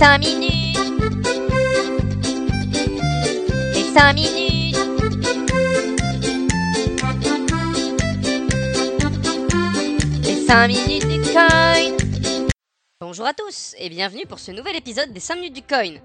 5 minutes. Les 5 minutes. Les 5 minutes du coin. Bonjour à tous et bienvenue pour ce nouvel épisode des 5 minutes du coin.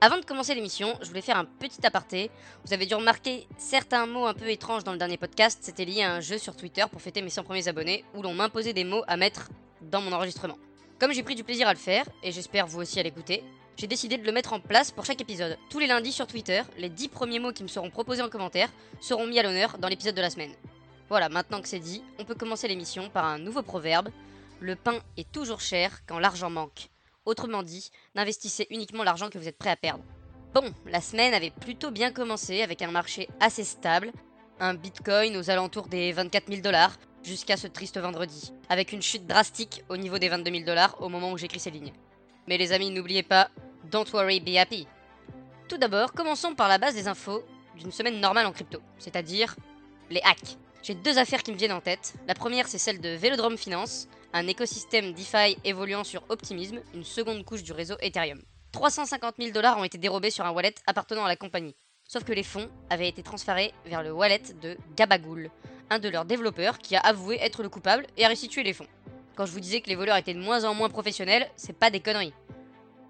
Avant de commencer l'émission, je voulais faire un petit aparté. Vous avez dû remarquer certains mots un peu étranges dans le dernier podcast. C'était lié à un jeu sur Twitter pour fêter mes 100 premiers abonnés où l'on m'imposait des mots à mettre dans mon enregistrement. Comme j'ai pris du plaisir à le faire, et j'espère vous aussi à l'écouter, j'ai décidé de le mettre en place pour chaque épisode. Tous les lundis sur Twitter, les 10 premiers mots qui me seront proposés en commentaire seront mis à l'honneur dans l'épisode de la semaine. Voilà, maintenant que c'est dit, on peut commencer l'émission par un nouveau proverbe. Le pain est toujours cher quand l'argent manque. Autrement dit, n'investissez uniquement l'argent que vous êtes prêt à perdre. Bon, la semaine avait plutôt bien commencé avec un marché assez stable, un bitcoin aux alentours des 24 000 dollars, jusqu'à ce triste vendredi, avec une chute drastique au niveau des 22 000 dollars au moment où j'écris ces lignes. Mais les amis, n'oubliez pas, don't worry, be happy. Tout d'abord, commençons par la base des infos d'une semaine normale en crypto, c'est-à-dire les hacks. J'ai deux affaires qui me viennent en tête. La première, c'est celle de Velodrome Finance, un écosystème DeFi évoluant sur Optimism, une seconde couche du réseau Ethereum. 350 000 dollars ont été dérobés sur un wallet appartenant à la compagnie. Sauf que les fonds avaient été transférés vers le wallet de Gabagool, un de leurs développeurs qui a avoué être le coupable et a restitué les fonds. Quand je vous disais que les voleurs étaient de moins en moins professionnels, c'est pas des conneries.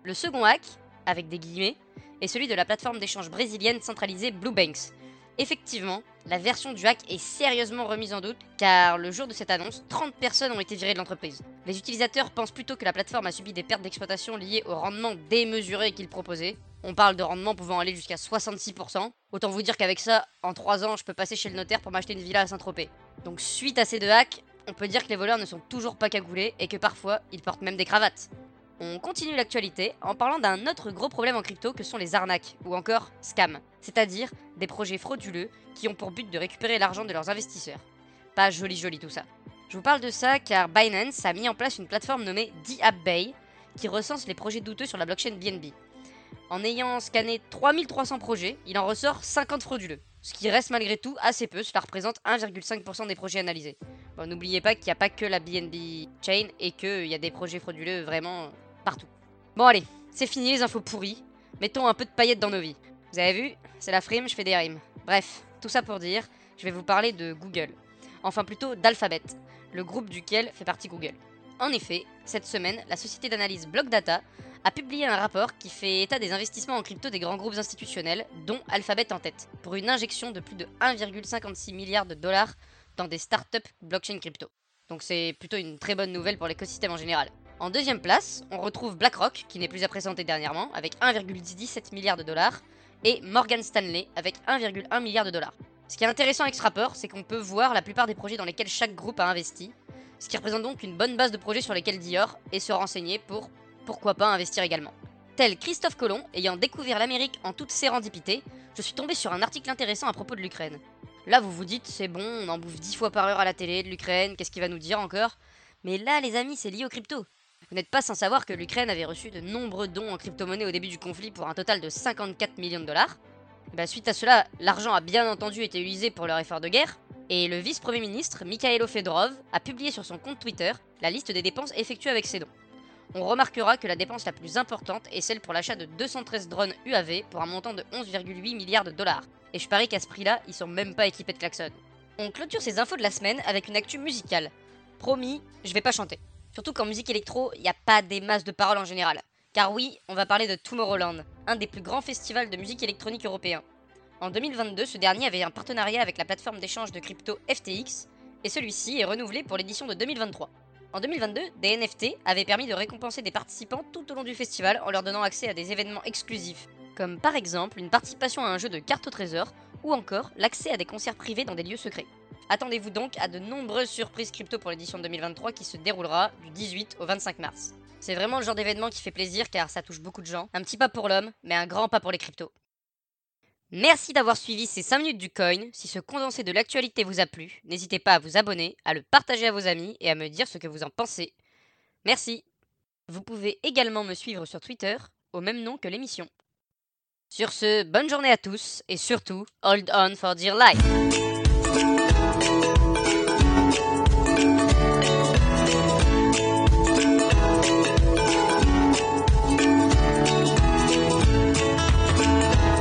Le second hack, avec des guillemets, est celui de la plateforme d'échange brésilienne centralisée Bluebanks. Effectivement, la version du hack est sérieusement remise en doute car le jour de cette annonce, 30 personnes ont été virées de l'entreprise. Les utilisateurs pensent plutôt que la plateforme a subi des pertes d'exploitation liées au rendement démesuré qu'il proposait. On parle de rendement pouvant aller jusqu'à 66%. Autant vous dire qu'avec ça, en 3 ans, je peux passer chez le notaire pour m'acheter une villa à Saint-Tropez. Donc suite à ces deux hacks, on peut dire que les voleurs ne sont toujours pas cagoulés et que parfois, ils portent même des cravates. On continue l'actualité en parlant d'un autre gros problème en crypto que sont les arnaques, ou encore scams, c'est-à-dire des projets frauduleux qui ont pour but de récupérer l'argent de leurs investisseurs. Pas joli joli tout ça. Je vous parle de ça car Binance a mis en place une plateforme nommée DAppBay qui recense les projets douteux sur la blockchain BNB. En ayant scanné 3300 projets, il en ressort 50 frauduleux. Ce qui reste malgré tout assez peu, cela représente 1,5% des projets analysés. Bon, n'oubliez pas qu'il n'y a pas que la BNB chain et qu'il y a des projets frauduleux vraiment partout. Bon allez, c'est fini les infos pourries. Mettons un peu de paillettes dans nos vies. Vous avez vu C'est la frime, je fais des rimes. Bref, tout ça pour dire, je vais vous parler de Google. Enfin plutôt d'Alphabet, le groupe duquel fait partie Google. En effet, cette semaine, la société d'analyse Blockdata a publié un rapport qui fait état des investissements en crypto des grands groupes institutionnels, dont Alphabet en tête, pour une injection de plus de 1,56 milliard de dollars dans des startups blockchain crypto. Donc c'est plutôt une très bonne nouvelle pour l'écosystème en général. En deuxième place, on retrouve BlackRock, qui n'est plus à présenter dernièrement, avec 1,17 milliard de dollars, et Morgan Stanley, avec 1,1 milliard de dollars. Ce qui est intéressant avec ce rapport, c'est qu'on peut voir la plupart des projets dans lesquels chaque groupe a investi, ce qui représente donc une bonne base de projets sur lesquels Dior et se renseigner pour pourquoi pas investir également. Tel Christophe Colomb, ayant découvert l'Amérique en toute sérendipité, je suis tombé sur un article intéressant à propos de l'Ukraine. Là, vous vous dites, c'est bon, on en bouffe 10 fois par heure à la télé de l'Ukraine, qu'est-ce qu'il va nous dire encore? Mais là, les amis, c'est lié aux crypto. Vous n'êtes pas sans savoir que l'Ukraine avait reçu de nombreux dons en crypto-monnaie au début du conflit pour un total de 54 millions de dollars. Bah, suite à cela, l'argent a bien entendu été utilisé pour leur effort de guerre, et le vice-premier ministre, Mikhailo Fedorov, a publié sur son compte Twitter la liste des dépenses effectuées avec ces dons. On remarquera que la dépense la plus importante est celle pour l'achat de 213 drones UAV pour un montant de 11,8 milliards de dollars. Et je parie qu'à ce prix-là, ils sont même pas équipés de klaxon. On clôture ces infos de la semaine avec une actu musicale. Promis, je vais pas chanter. Surtout qu'en musique électro, il n'y a pas des masses de paroles en général. Car oui, on va parler de Tomorrowland, un des plus grands festivals de musique électronique européens. En 2022, ce dernier avait un partenariat avec la plateforme d'échange de crypto FTX, et celui-ci est renouvelé pour l'édition de 2023. En 2022, des NFT avaient permis de récompenser des participants tout au long du festival en leur donnant accès à des événements exclusifs, comme par exemple une participation à un jeu de cartes au trésor ou encore l'accès à des concerts privés dans des lieux secrets. Attendez-vous donc à de nombreuses surprises crypto pour l'édition 2023 qui se déroulera du 18 au 25 mars. C'est vraiment le genre d'événement qui fait plaisir car ça touche beaucoup de gens. Un petit pas pour l'homme, mais un grand pas pour les cryptos. Merci d'avoir suivi ces 5 minutes du coin. Si ce condensé de l'actualité vous a plu, n'hésitez pas à vous abonner, à le partager à vos amis et à me dire ce que vous en pensez. Merci. Vous pouvez également me suivre sur Twitter au même nom que l'émission. Sur ce, bonne journée à tous et surtout, hold on for dear life.